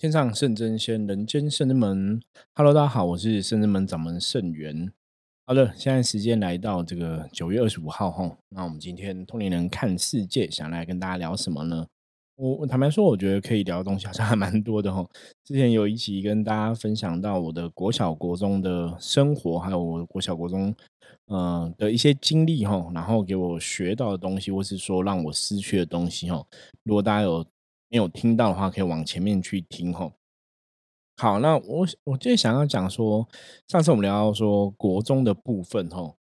天上圣真仙，人间圣真门。Hello，大家好，我是圣真门掌门圣元。好了，现在时间来到这个九月二十五号哈，那我们今天通灵人看世界，想来跟大家聊什么呢？我坦白说，我觉得可以聊的东西好像还蛮多的哈。之前有一集跟大家分享到我的国小国中的生活，还有我国小国中呃的一些经历哈，然后给我学到的东西，或是说让我失去的东西哈。如果大家有没有听到的话，可以往前面去听吼。好，那我我今天想要讲说，上次我们聊到说国中的部分吼，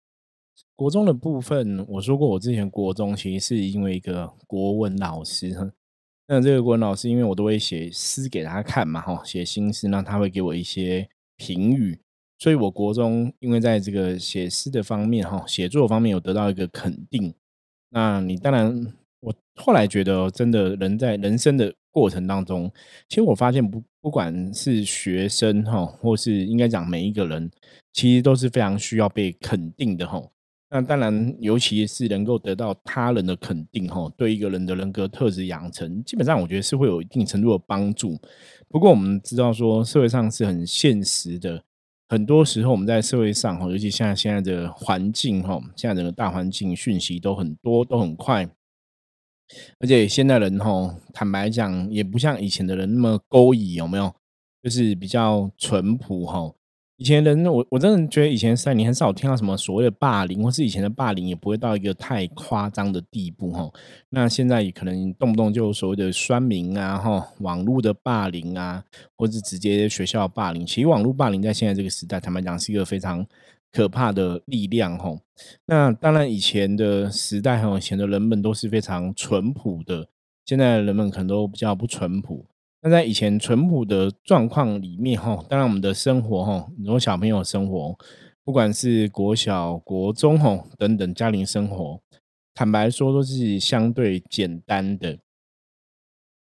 国中的部分，我说过我之前国中其实是因为一个国文老师哈，那这个国文老师因为我都会写诗给他看嘛哈，写新诗，那他会给我一些评语，所以我国中因为在这个写诗的方面哈，写作方面有得到一个肯定，那你当然。我后来觉得，真的人在人生的过程当中，其实我发现不不管是学生哈，或是应该讲每一个人，其实都是非常需要被肯定的哈。那当然，尤其是能够得到他人的肯定哈，对一个人的人格特质养成，基本上我觉得是会有一定程度的帮助。不过我们知道说，社会上是很现实的，很多时候我们在社会上哈，尤其像现在的环境哈，现在整个大环境讯息都很多，都很快。而且现在人吼，坦白讲，也不像以前的人那么勾引，有没有？就是比较淳朴吼。以前人，我我真的觉得以前三年很少听到什么所谓的霸凌，或是以前的霸凌也不会到一个太夸张的地步哈。那现在可能动不动就所谓的酸民啊，哈，网络的霸凌啊，或是直接学校霸凌。其实网络霸凌在现在这个时代，坦白讲是一个非常。可怕的力量，吼。那当然，以前的时代，哈，以前的人们都是非常淳朴的。现在的人们可能都比较不淳朴。那在以前淳朴的状况里面，哈，当然我们的生活，哈，很多小朋友生活，不管是国小、国中，哈，等等家庭生活，坦白说都是相对简单的。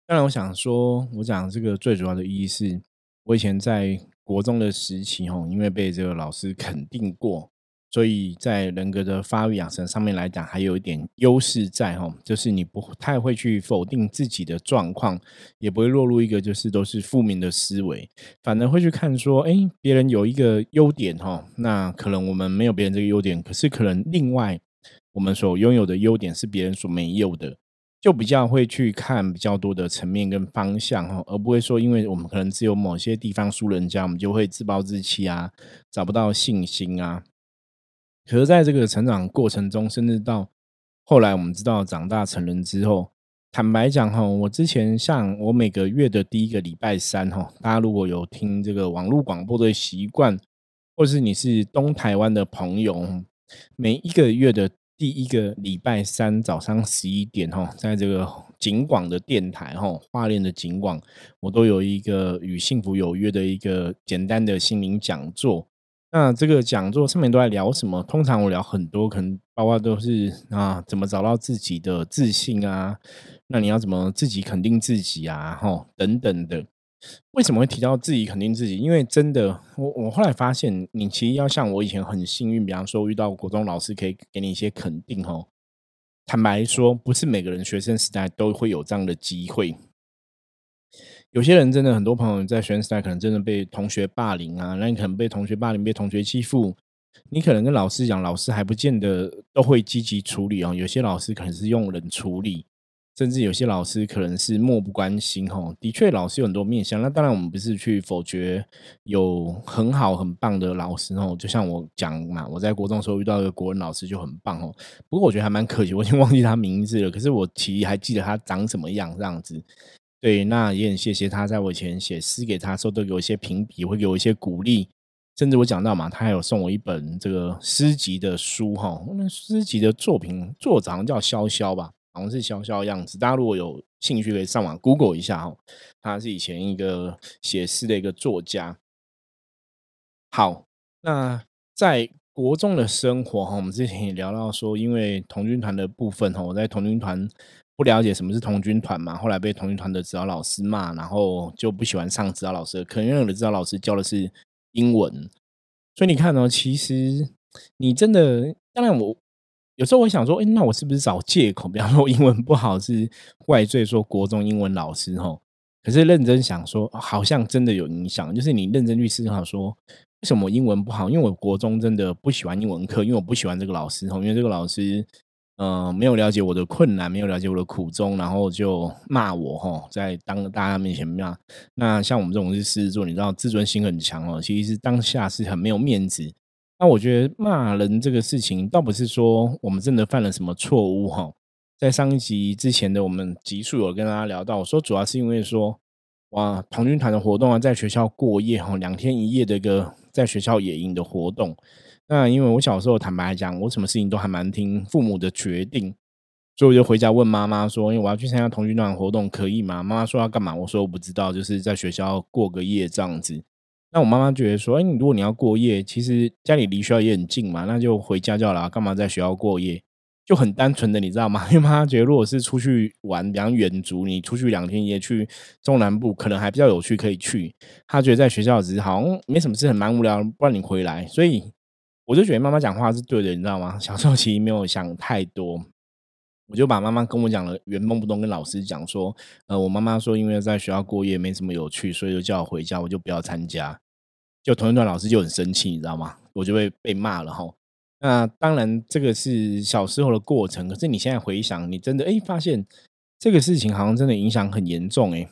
当然，我想说，我讲这个最主要的意义是，我以前在。国中的时期，吼，因为被这个老师肯定过，所以在人格的发育养成上面来讲，还有一点优势在，吼，就是你不太会去否定自己的状况，也不会落入一个就是都是负面的思维，反而会去看说，哎，别人有一个优点，哈，那可能我们没有别人这个优点，可是可能另外我们所拥有的优点是别人所没有的。就比较会去看比较多的层面跟方向哈，而不会说，因为我们可能只有某些地方输人家，我们就会自暴自弃啊，找不到信心啊。可是在这个成长过程中，甚至到后来我们知道长大成人之后，坦白讲哈，我之前像我每个月的第一个礼拜三哈，大家如果有听这个网络广播的习惯，或是你是东台湾的朋友，每一个月的。第一个礼拜三早上十一点哈，在这个景广的电台哈，花莲的景广，我都有一个与幸福有约的一个简单的心灵讲座。那这个讲座上面都在聊什么？通常我聊很多，可能包括都是啊，怎么找到自己的自信啊？那你要怎么自己肯定自己啊？哈，等等的。为什么会提到自己肯定自己？因为真的，我我后来发现，你其实要像我以前很幸运，比方说遇到国中老师可以给你一些肯定哦。坦白说，不是每个人学生时代都会有这样的机会。有些人真的很多朋友在学生时代可能真的被同学霸凌啊，那你可能被同学霸凌、被同学欺负，你可能跟老师讲，老师还不见得都会积极处理哦。有些老师可能是用冷处理。甚至有些老师可能是漠不关心，吼，的确老师有很多面向。那当然，我们不是去否决有很好很棒的老师，哦，就像我讲嘛，我在国中时候遇到一个国文老师就很棒，哦。不过我觉得还蛮可惜，我已经忘记他名字了。可是我其实还记得他长什么样，这样子。对，那也很谢谢他，在我以前写诗给他的时候，都有一些评比，会给我一些鼓励。甚至我讲到嘛，他还有送我一本这个诗集的书，哈，那诗集的作品作者好像叫潇潇吧。好像是小小的样子，大家如果有兴趣，可以上网 Google 一下哦。他是以前一个写诗的一个作家。好，那在国中的生活哈，我们之前也聊到说，因为童军团的部分哈，我在童军团不了解什么是童军团嘛，后来被童军团的指导老师骂，然后就不喜欢上指导老师，可能因为我的指导老师教的是英文，所以你看呢，其实你真的，当然我。有时候我想说，哎，那我是不是找借口？比方说英文不好是怪罪说国中英文老师吼？可是认真想说，好像真的有影响。就是你认真去思考说，为什么英文不好？因为我国中真的不喜欢英文课，因为我不喜欢这个老师，因为这个老师。嗯，没有了解我的困难，没有了解我的苦衷，然后就骂我哈，在当大家面前骂。那像我们这种是狮子座，你知道自尊心很强哦，其实当下是很没有面子。那我觉得骂人这个事情，倒不是说我们真的犯了什么错误哈。在上一集之前的我们集数有跟大家聊到，我说主要是因为说哇，童军团的活动啊，在学校过夜哈，两天一夜的一个在学校野营的活动。那因为我小时候坦白讲，我什么事情都还蛮听父母的决定，所以我就回家问妈妈说：“因为我要去参加童军团活动，可以吗？”妈妈说要干嘛？我说我不知道，就是在学校过个夜这样子。那我妈妈觉得说：“哎，如果你要过夜，其实家里离学校也很近嘛，那就回家就好了，干嘛在学校过夜？就很单纯的，你知道吗？因为妈妈觉得，如果是出去玩，比方远足，你出去两天一夜去中南部，可能还比较有趣，可以去。她觉得在学校只是好像没什么事，很蛮无聊，不然你回来，所以。”我就觉得妈妈讲话是对的，你知道吗？小时候其实没有想太多，我就把妈妈跟我讲了原封不动跟老师讲说，呃，我妈妈说因为在学校过夜没什么有趣，所以就叫我回家，我就不要参加。就同一段老师就很生气，你知道吗？我就会被骂了哈。那当然这个是小时候的过程，可是你现在回想，你真的哎发现这个事情好像真的影响很严重哎。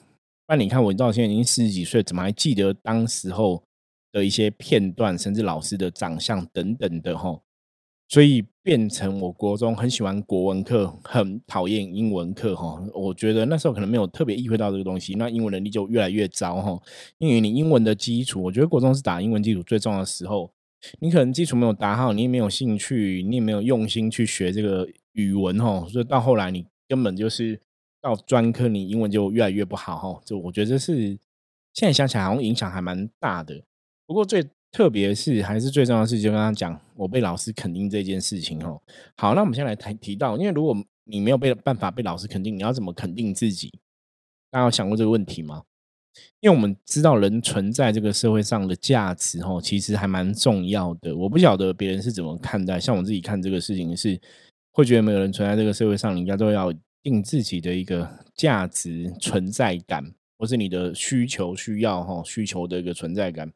那你看我到现在已经四十几岁，怎么还记得当时候？的一些片段，甚至老师的长相等等的哈，所以变成我国中很喜欢国文课，很讨厌英文课哈。我觉得那时候可能没有特别意会到这个东西，那英文能力就越来越糟哈。因为你英文的基础，我觉得国中是打英文基础最重要的时候。你可能基础没有打好，你也没有兴趣，你也没有用心去学这个语文哈，所以到后来你根本就是到专科，你英文就越来越不好哈。就我觉得是现在想起来，好像影响还蛮大的。不过最特别是，还是最重要的事情，就跟他讲，我被老师肯定这件事情哦。好，那我们先来谈提到，因为如果你没有被办法被老师肯定，你要怎么肯定自己？大家有想过这个问题吗？因为我们知道人存在这个社会上的价值，哦，其实还蛮重要的。我不晓得别人是怎么看待，像我自己看这个事情是，会觉得每个人存在这个社会上，应该都要定自己的一个价值存在感，或是你的需求需要哈需求的一个存在感。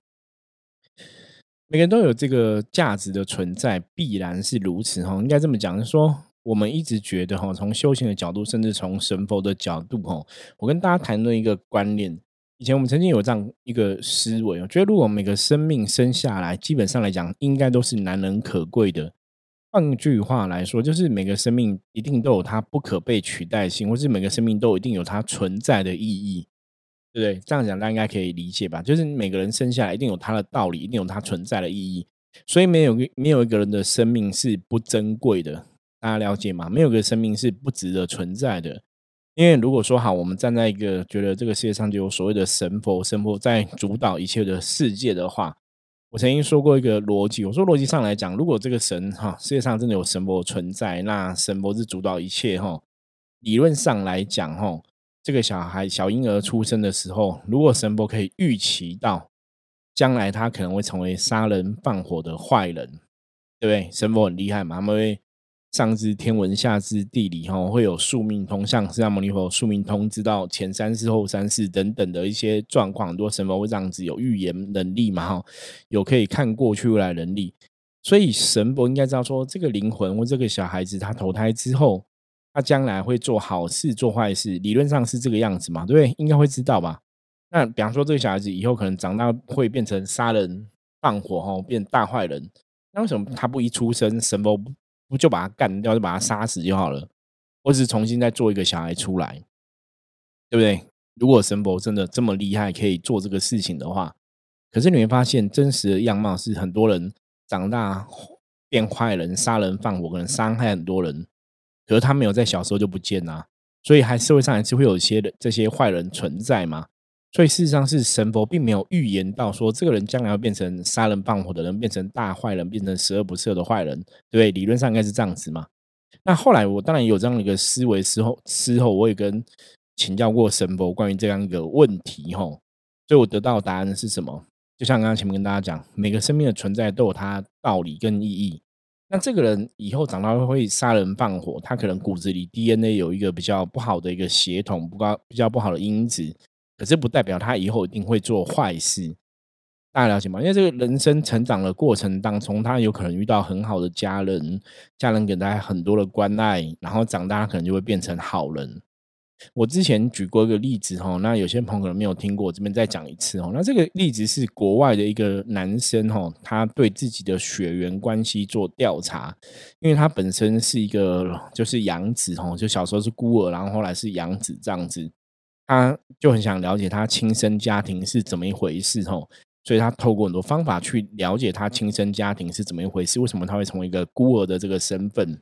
每个人都有这个价值的存在，必然是如此哈。应该这么讲，说我们一直觉得哈，从修行的角度，甚至从神佛的角度哈，我跟大家谈论一个观念。以前我们曾经有这样一个思维，我觉得如果每个生命生下来，基本上来讲，应该都是难能可贵的。换句话来说，就是每个生命一定都有它不可被取代性，或是每个生命都一定有它存在的意义。对不对？这样讲大家应该可以理解吧？就是每个人生下来一定有他的道理，一定有他存在的意义，所以没有没有一个人的生命是不珍贵的。大家了解吗？没有个生命是不值得存在的。因为如果说好，我们站在一个觉得这个世界上就有所谓的神佛，神佛在主导一切的世界的话，我曾经说过一个逻辑，我说逻辑上来讲，如果这个神哈世界上真的有神佛存在，那神佛是主导一切哈，理论上来讲哈。这个小孩小婴儿出生的时候，如果神婆可以预期到将来他可能会成为杀人放火的坏人，对不对？神婆很厉害嘛，他们会上知天文下知地理，哈，会有宿命通，像释迦牟尼佛宿命通，知道前三世后三世等等的一些状况，很多神婆会这样子有预言能力嘛，哈，有可以看过去未来能力，所以神婆应该知道说，这个灵魂或这个小孩子他投胎之后。他将来会做好事做坏事，理论上是这个样子嘛？对不对？应该会知道吧？那比方说，这个小孩子以后可能长大会变成杀人放火哦，变大坏人。那为什么他不一出生神佛不就把他干掉，就把他杀死就好了？或是重新再做一个小孩出来，对不对？如果神佛真的这么厉害，可以做这个事情的话，可是你会发现真实的样貌是很多人长大变坏人，杀人放火，可能伤害很多人。可是他没有在小时候就不见啊，所以还社会上还是会有一些这些坏人存在嘛。所以事实上是神佛并没有预言到说这个人将来要变成杀人放火的人，变成大坏人，变成十恶不赦的坏人，对不对？理论上应该是这样子嘛。那后来我当然有这样一个思维之后，之后我也跟请教过神佛关于这样一个问题吼，所以我得到的答案是什么？就像刚刚前面跟大家讲，每个生命的存在都有它道理跟意义。那这个人以后长大会杀人放火，他可能骨子里 DNA 有一个比较不好的一个血统，不高比较不好的因子，可是不代表他以后一定会做坏事。大家了解吗？因为这个人生成长的过程当中，他有可能遇到很好的家人，家人给他很多的关爱，然后长大可能就会变成好人。我之前举过一个例子哈，那有些朋友可能没有听过，我这边再讲一次哦。那这个例子是国外的一个男生哈，他对自己的血缘关系做调查，因为他本身是一个就是养子哈，就小时候是孤儿，然后后来是养子这样子，他就很想了解他亲生家庭是怎么一回事哈，所以他透过很多方法去了解他亲生家庭是怎么一回事，为什么他会成为一个孤儿的这个身份。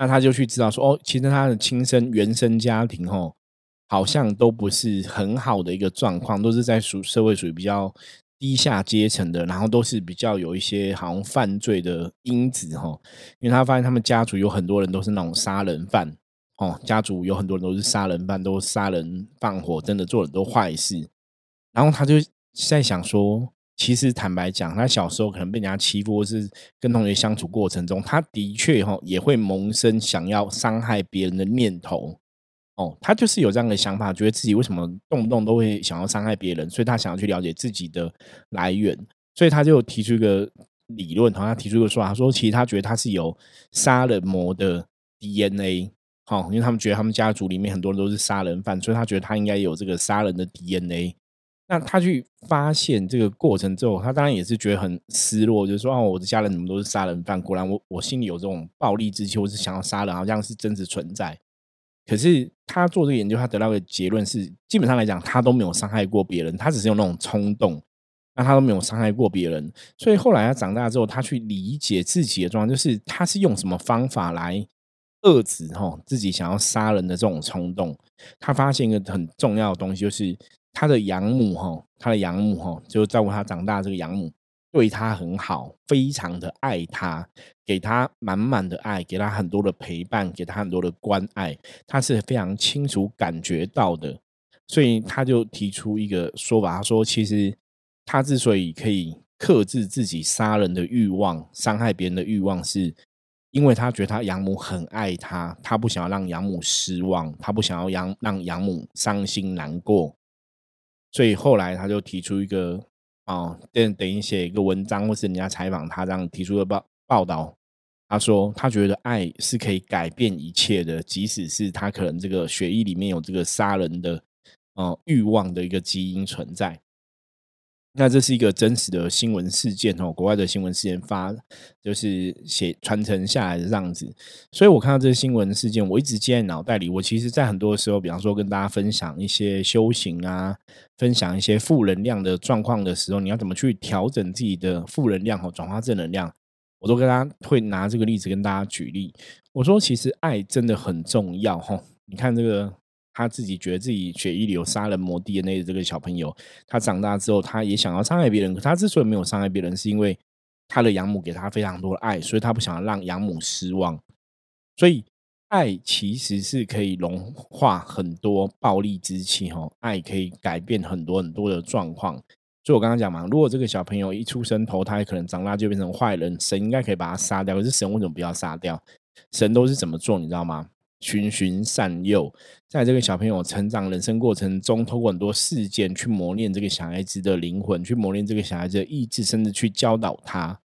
那他就去知道说，哦，其实他的亲生原生家庭，吼，好像都不是很好的一个状况，都是在属社会属于比较低下阶层的，然后都是比较有一些好像犯罪的因子，哦，因为他发现他们家族有很多人都是那种杀人犯，哦，家族有很多人都是杀人犯，都杀人放火，真的做很多坏事，然后他就在想说。其实坦白讲，他小时候可能被人家欺负，或是跟同学相处过程中，他的确哈也会萌生想要伤害别人的念头。哦，他就是有这样的想法，觉得自己为什么动不动都会想要伤害别人，所以他想要去了解自己的来源，所以他就提出一个理论，好像提出一个说法，说其实他觉得他是有杀人魔的 DNA。好，因为他们觉得他们家族里面很多人都是杀人犯，所以他觉得他应该有这个杀人的 DNA。那他去发现这个过程之后，他当然也是觉得很失落，就是说，哦，我的家人怎么都是杀人犯？果然，我我心里有这种暴力之气，我是想要杀人，好像是真实存在。可是他做这个研究，他得到的结论是，基本上来讲，他都没有伤害过别人，他只是有那种冲动，那他都没有伤害过别人。所以后来他长大之后，他去理解自己的状况，就是他是用什么方法来遏制哈自己想要杀人的这种冲动。他发现一个很重要的东西，就是。他的养母哈，他的养母哈，就照顾他长大。这个养母对他很好，非常的爱他，给他满满的爱，给他很多的陪伴，给他很多的关爱，他是非常清楚感觉到的。所以他就提出一个说法，他说：“其实他之所以可以克制自己杀人的欲望、伤害别人的欲望，是因为他觉得他养母很爱他，他不想要让养母失望，他不想要养让养母伤心难过。”所以后来他就提出一个啊，等等于写一个文章，或是人家采访他这样提出的报报道。他说他觉得爱是可以改变一切的，即使是他可能这个血液里面有这个杀人的呃欲望的一个基因存在。那这是一个真实的新闻事件哦，国外的新闻事件发就是写传承下来的这样子，所以我看到这个新闻事件，我一直记在脑袋里。我其实，在很多时候，比方说跟大家分享一些修行啊，分享一些负能量的状况的时候，你要怎么去调整自己的负能量和转化正能量，我都跟大家会拿这个例子跟大家举例。我说，其实爱真的很重要哈，你看这个。他自己觉得自己血液里有杀人魔 DNA 的这个小朋友，他长大之后，他也想要伤害别人。可他之所以没有伤害别人，是因为他的养母给他非常多的爱，所以他不想要让养母失望。所以，爱其实是可以融化很多暴力之气，哈，爱可以改变很多很多的状况。所以我刚刚讲嘛，如果这个小朋友一出生投胎，可能长大就变成坏人，神应该可以把他杀掉。可是神为什么不要杀掉？神都是怎么做，你知道吗？循循善诱，在这个小朋友成长人生过程中，透过很多事件去磨练这个小孩子的灵魂，去磨练这个小孩子的意志，甚至去教导他。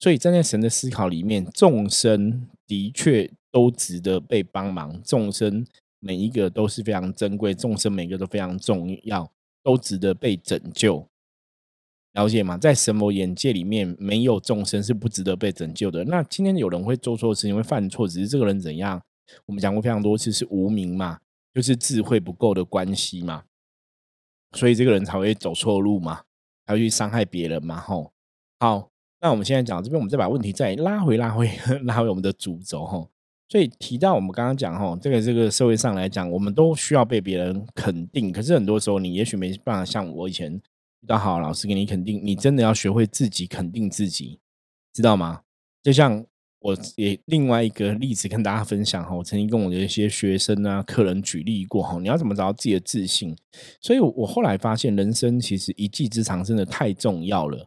所以站在神的思考里面，众生的确都值得被帮忙，众生每一个都是非常珍贵，众生每个都非常重要，都值得被拯救。了解吗？在神魔眼界里面，没有众生是不值得被拯救的。那今天有人会做错事情，会犯错，只是这个人怎样？我们讲过非常多次，是无名嘛，就是智慧不够的关系嘛，所以这个人才会走错路嘛，才会去伤害别人嘛。吼，好，那我们现在讲这边，我们再把问题再拉回、拉回、拉回我们的主轴。吼，所以提到我们刚刚讲，吼，这个这个社会上来讲，我们都需要被别人肯定，可是很多时候你也许没办法像我以前遇到好老师给你肯定，你真的要学会自己肯定自己，知道吗？就像。我也另外一个例子跟大家分享哈，我曾经跟我的一些学生啊、客人举例过哈，你要怎么找到自己的自信？所以，我后来发现，人生其实一技之长真的太重要了。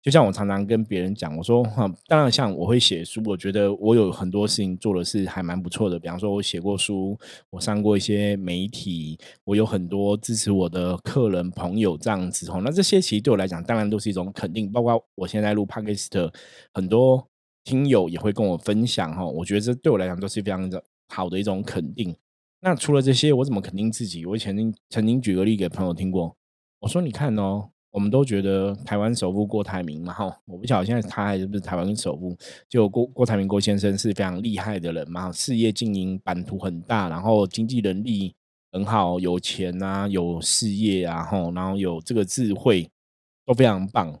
就像我常常跟别人讲，我说哈，当然像我会写书，我觉得我有很多事情做的是还蛮不错的。比方说，我写过书，我上过一些媒体，我有很多支持我的客人朋友这样子哈。那这些其实对我来讲，当然都是一种肯定。包括我现在录 podcast，很多听友也会跟我分享哈。我觉得这对我来讲都是非常的好的一种肯定。那除了这些，我怎么肯定自己？我曾经曾经举个例给朋友听过，我说你看哦。我们都觉得台湾首富郭台铭嘛，哈，我不晓得现在他还是不是台湾首富。就郭郭台铭郭先生是非常厉害的人嘛，事业经营版图很大，然后经济能力很好，有钱啊，有事业啊，吼，然后有这个智慧都非常棒。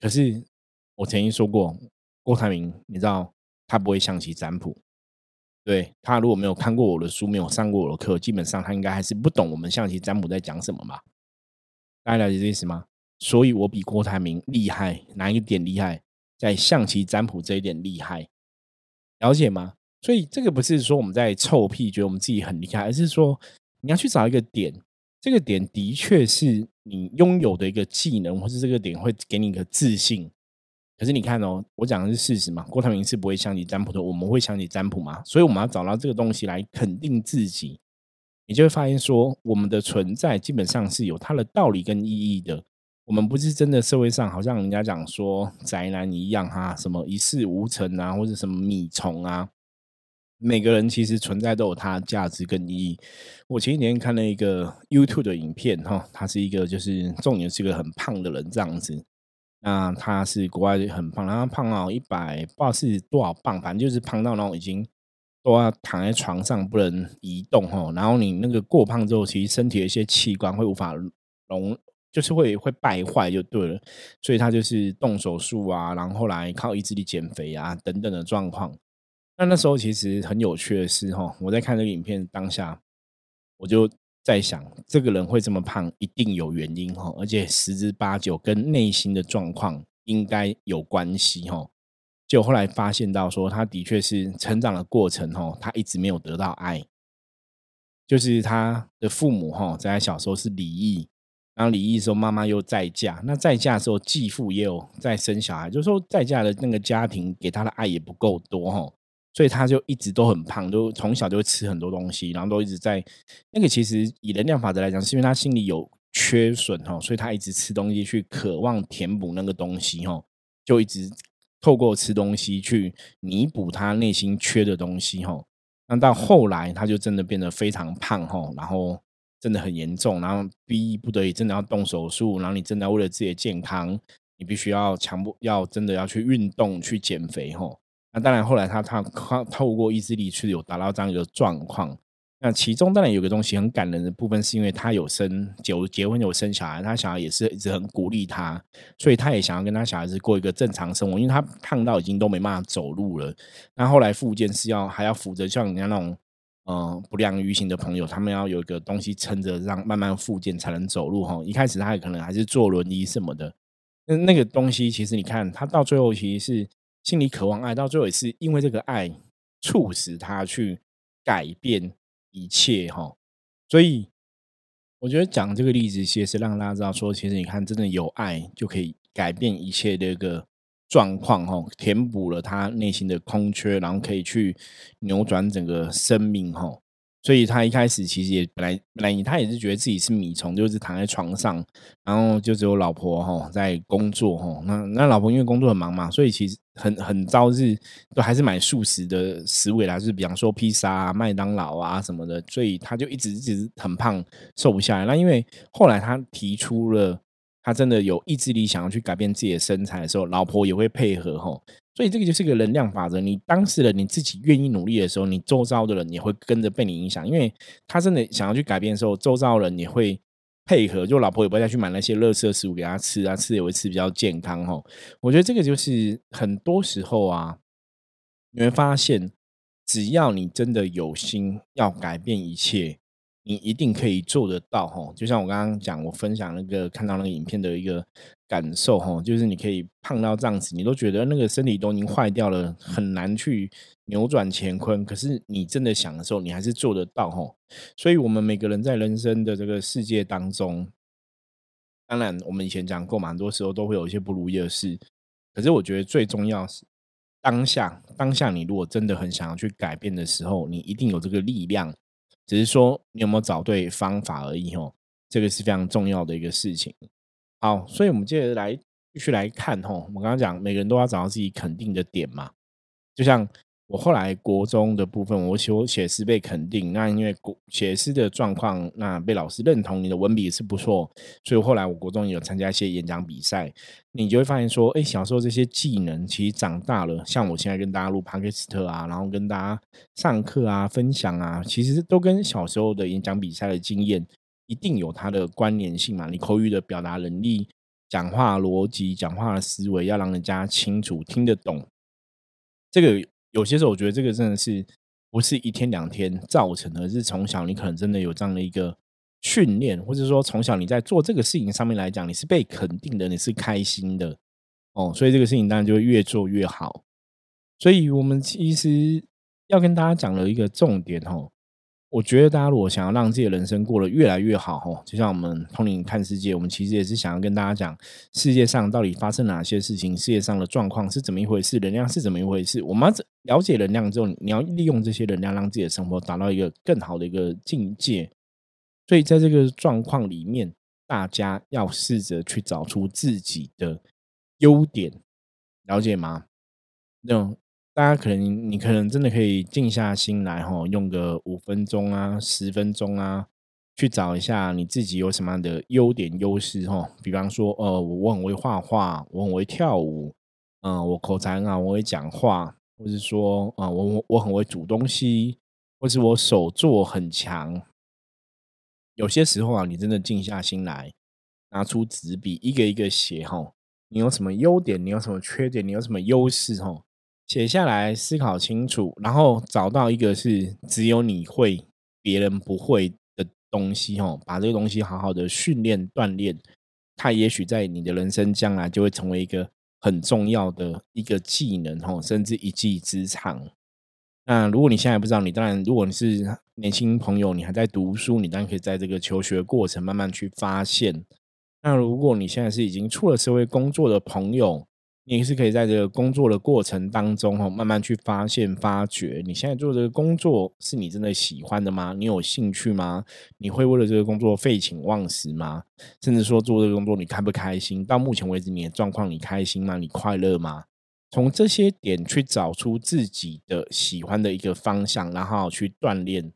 可是我曾经说过，郭台铭，你知道他不会象棋占卜，对他如果没有看过我的书，没有上过我的课，基本上他应该还是不懂我们象棋占卜在讲什么吧。大家了解这意思吗？所以我比郭台铭厉害，哪一点厉害？在象棋占卜这一点厉害，了解吗？所以这个不是说我们在臭屁，觉得我们自己很厉害，而是说你要去找一个点，这个点的确是你拥有的一个技能，或是这个点会给你一个自信。可是你看哦，我讲的是事实嘛。郭台铭是不会象棋占卜的，我们会象棋占卜嘛？所以我们要找到这个东西来肯定自己。你就会发现，说我们的存在基本上是有它的道理跟意义的。我们不是真的社会上，好像人家讲说宅男一样哈，什么一事无成啊，或者什么米虫啊。每个人其实存在都有它的价值跟意义。我前几天看了一个 YouTube 的影片哈，他是一个就是重点是一个很胖的人这样子。那他是国外很胖，然后胖到一百不知道是多少磅，反正就是胖到那种已经。都要躺在床上不能移动哈，然后你那个过胖之后，其实身体的一些器官会无法容，就是会会败坏就对了，所以他就是动手术啊，然后来靠意志力减肥啊等等的状况。那那时候其实很有趣的是哈，我在看这个影片当下，我就在想，这个人会这么胖，一定有原因哈，而且十之八九跟内心的状况应该有关系哈。就后来发现到说，他的确是成长的过程哦，他一直没有得到爱。就是他的父母哈，在他小时候是离异，然后离异的时候妈妈又再嫁，那再嫁的时候继父也有在生小孩，就是说再嫁的那个家庭给他的爱也不够多哈，所以他就一直都很胖，都从小就会吃很多东西，然后都一直在那个其实以能量法则来讲，是因为他心里有缺损哈，所以他一直吃东西去渴望填补那个东西哈，就一直。透过吃东西去弥补他内心缺的东西，哈，那到后来他就真的变得非常胖，哈，然后真的很严重，然后逼不得已真的要动手术，然后你真的为了自己的健康，你必须要强迫要真的要去运动去减肥，哈，那当然后来他他他透过意志力去有达到这样一个状况。那其中当然有个东西很感人的部分，是因为他有生就结婚有生小孩，他小孩也是一直很鼓励他，所以他也想要跟他小孩子过一个正常生活，因为他胖到已经都没办法走路了。那后来复健是要还要扶着像人家那种嗯不良于行的朋友，他们要有一个东西撑着，让慢慢复健才能走路哈。一开始他也可能还是坐轮椅什么的，那那个东西其实你看他到最后其实是心里渴望爱，到最后也是因为这个爱促使他去改变。一切哈，所以我觉得讲这个例子，其实是让大家知道说，其实你看，真的有爱就可以改变一切的一个状况哈，填补了他内心的空缺，然后可以去扭转整个生命哈。所以他一开始其实也本来本来他也是觉得自己是米虫，就是躺在床上，然后就只有老婆哈在工作哈。那那老婆因为工作很忙嘛，所以其实很很朝日都还是买素食的食物啦，就是比方说披萨、啊麦当劳啊什么的。所以他就一直一直很胖，瘦不下来。那因为后来他提出了他真的有意志力想要去改变自己的身材的时候，老婆也会配合哈。所以这个就是个能量法则。你当事人你自己愿意努力的时候，你周遭的人也会跟着被你影响。因为他真的想要去改变的时候，周遭人也会配合。就老婆也不再去买那些垃圾食物给他吃啊，吃也会吃比较健康吼。我觉得这个就是很多时候啊，你会发现，只要你真的有心要改变一切。你一定可以做得到吼，就像我刚刚讲，我分享那个看到那个影片的一个感受哈，就是你可以胖到这样子，你都觉得那个身体都已经坏掉了，很难去扭转乾坤。可是你真的想的时候，你还是做得到哈。所以，我们每个人在人生的这个世界当中，当然，我们以前讲过嘛，很多时候都会有一些不如意的事。可是我觉得最重要是当下，当下你如果真的很想要去改变的时候，你一定有这个力量，只是说你有没有找对方法而已哦。这个是非常重要的一个事情。好，所以我们接着来继续来看吼，我刚刚讲每个人都要找到自己肯定的点嘛，就像。我后来国中的部分，我写我写诗被肯定，那因为国写诗的状况，那被老师认同你的文笔是不错，所以后来我国中也有参加一些演讲比赛，你就会发现说，哎，小时候这些技能其实长大了，像我现在跟大家录 podcast 啊，然后跟大家上课啊、分享啊，其实都跟小时候的演讲比赛的经验一定有它的关联性嘛。你口语的表达能力、讲话逻辑、讲话的思维，要让人家清楚听得懂，这个。有些时候，我觉得这个真的是不是一天两天造成的，是从小你可能真的有这样的一个训练，或者说从小你在做这个事情上面来讲，你是被肯定的，你是开心的哦，所以这个事情当然就会越做越好。所以我们其实要跟大家讲的一个重点哦。我觉得大家如果想要让自己的人生过得越来越好，吼，就像我们通灵看世界，我们其实也是想要跟大家讲世界上到底发生哪些事情，世界上的状况是怎么一回事，能量是怎么一回事。我们要了解能量之后，你要利用这些能量，让自己的生活达到一个更好的一个境界。所以在这个状况里面，大家要试着去找出自己的优点，了解吗？那种。大家可能，你可能真的可以静下心来，哈，用个五分钟啊、十分钟啊，去找一下你自己有什么样的优点、优势，哈。比方说，呃，我很会画画，我很会跳舞，嗯，我口才很好，我会讲话，或是说，啊，我我很会煮东西，或是我手作很强。有些时候啊，你真的静下心来，拿出纸笔，一个一个写，哈，你有什么优点？你有什么缺点？你有什么优势？哈。写下来，思考清楚，然后找到一个是只有你会、别人不会的东西，哦，把这个东西好好的训练、锻炼，它也许在你的人生将来就会成为一个很重要的一个技能，哦，甚至一技之长。那如果你现在不知道，你当然，如果你是年轻朋友，你还在读书，你当然可以在这个求学过程慢慢去发现。那如果你现在是已经出了社会工作的朋友，你是可以在这个工作的过程当中，哈，慢慢去发现、发掘，你现在做这个工作是你真的喜欢的吗？你有兴趣吗？你会为了这个工作废寝忘食吗？甚至说做这个工作你开不开心？到目前为止你的状况你开心吗？你快乐吗？从这些点去找出自己的喜欢的一个方向，然后去锻炼，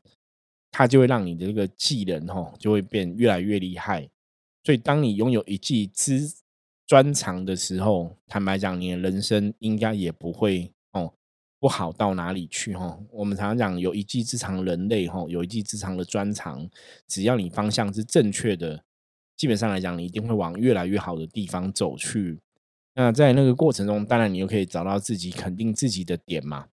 它就会让你的这个技能，哈，就会变越来越厉害。所以当你拥有一技之专长的时候，坦白讲，你的人生应该也不会哦不好到哪里去哈。我们常常讲有一技之长，人类哈有一技之长的专长，只要你方向是正确的，基本上来讲，你一定会往越来越好的地方走去。那在那个过程中，当然你又可以找到自己肯定自己的点嘛。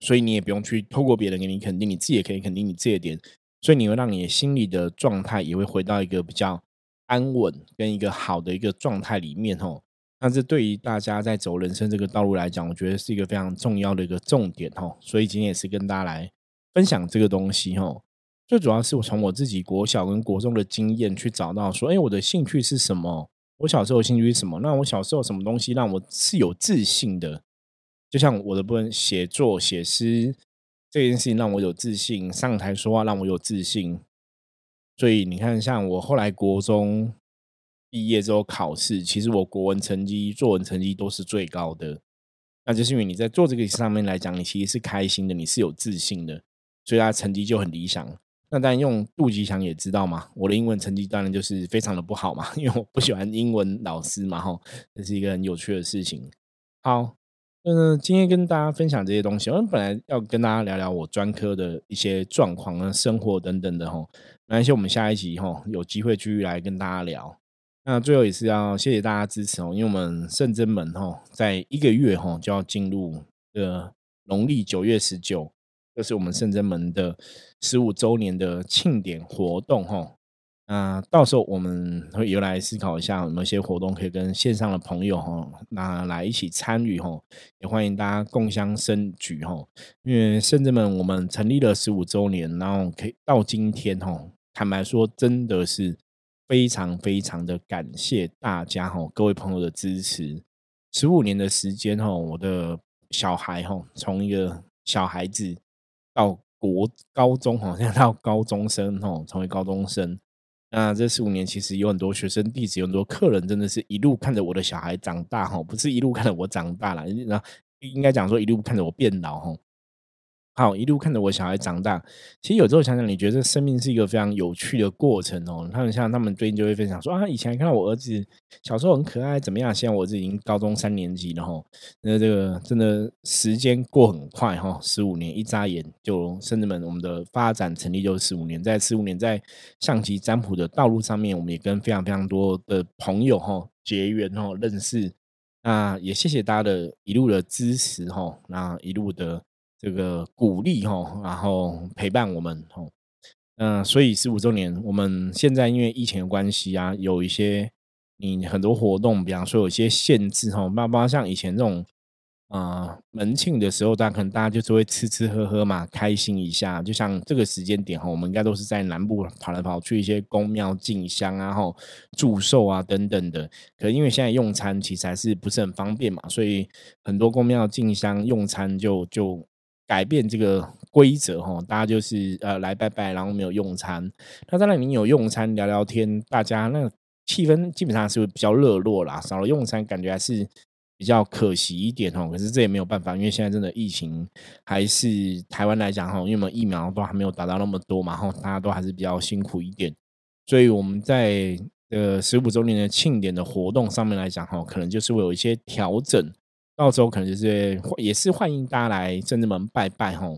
所以你也不用去透过别人给你肯定，你自己也可以肯定你自己的点。所以你会让你心里的状态也会回到一个比较。安稳跟一个好的一个状态里面吼，那这对于大家在走人生这个道路来讲，我觉得是一个非常重要的一个重点吼。所以今天也是跟大家来分享这个东西吼。最主要是我从我自己国小跟国中的经验去找到说，哎，我的兴趣是什么？我小时候兴趣是什么？那我小时候什么东西让我是有自信的？就像我的部分写作写诗这件事情让我有自信，上台说话让我有自信。所以你看，像我后来国中毕业之后考试，其实我国文成绩、作文成绩都是最高的。那就是因为你在做这个上面来讲，你其实是开心的，你是有自信的，所以他成绩就很理想。那当然用杜吉祥也知道嘛，我的英文成绩当然就是非常的不好嘛，因为我不喜欢英文老师嘛，哈，这是一个很有趣的事情。好。嗯，今天跟大家分享这些东西，我们本来要跟大家聊聊我专科的一些状况啊、生活等等的吼。没关系，我们下一集吼有机会继续来跟大家聊。那最后也是要谢谢大家支持哦，因为我们圣真门吼在一个月吼就要进入的农历九月十九，这是我们圣真门的十五周年的庆典活动吼。那到时候我们会又来思考一下，有没有些活动可以跟线上的朋友哈，那来一起参与哈，也欢迎大家共襄盛举哈。因为圣至们我们成立了十五周年，然后可以到今天哈，坦白说真的是非常非常的感谢大家哈，各位朋友的支持。十五年的时间哈，我的小孩哈，从一个小孩子到国高中哈，现在到高中生哈，成为高中生。那这十五年其实有很多学生弟子，有很多客人，真的是一路看着我的小孩长大哈，不是一路看着我长大了，那应该讲说一路看着我变老哈。好，一路看着我小孩长大。其实有时候想想，你觉得生命是一个非常有趣的过程哦。他们像他们最近就会分享说啊，以前看到我儿子小时候很可爱，怎么样？现在我儿子已经高中三年级了哈。那这个真的时间过很快哈，十五年一眨眼就，甚至们我们的发展成立就是十五年，在十五年在象棋占卜的道路上面，我们也跟非常非常多的朋友哈结缘哈认识。那也谢谢大家的一路的支持哈，那一路的。这个鼓励哈，然后陪伴我们哈，嗯，所以十五周年，我们现在因为疫情的关系啊，有一些你很多活动，比方说有些限制哈，包括像以前这种啊门庆的时候，大家可能大家就是会吃吃喝喝嘛，开心一下。就像这个时间点哈，我们应该都是在南部跑来跑去一些宫庙进香啊，后祝寿啊等等的。可因为现在用餐其实还是不是很方便嘛，所以很多宫庙进香用餐就就。改变这个规则哈，大家就是呃来拜拜，然后没有用餐。那当然你有用餐聊聊天，大家那气氛基本上是比较热络啦。少了用餐，感觉还是比较可惜一点哦。可是这也没有办法，因为现在真的疫情还是台湾来讲哈，因为我们疫苗都还没有达到那么多嘛，哈，大家都还是比较辛苦一点。所以我们在呃十五周年的庆典的活动上面来讲哈，可能就是会有一些调整。到时候可能就是也是欢迎大家来圣至门拜拜哈，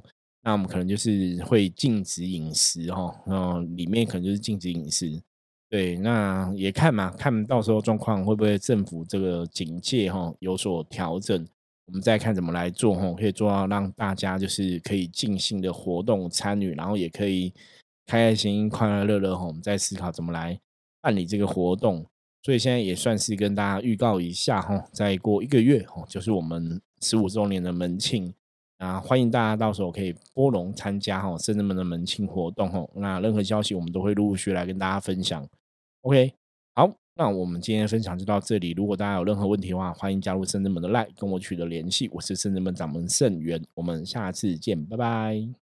那我们可能就是会禁止饮食哈，嗯，里面可能就是禁止饮食，对，那也看嘛，看到时候状况会不会政府这个警戒哈有所调整，我们再看怎么来做哈，可以做到让大家就是可以尽兴的活动参与，然后也可以开开心心、快快乐乐哈，我们再思考怎么来办理这个活动。所以现在也算是跟大家预告一下哈，再过一个月哈，就是我们十五周年的门庆啊，欢迎大家到时候可以波龙参加哈，圣人们的门庆活动哈。那任何消息我们都会陆续来跟大家分享。OK，好，那我们今天分享就到这里。如果大家有任何问题的话，欢迎加入圣人们的 Line 跟我取得联系。我是圣人们掌门圣元，我们下次见，拜拜。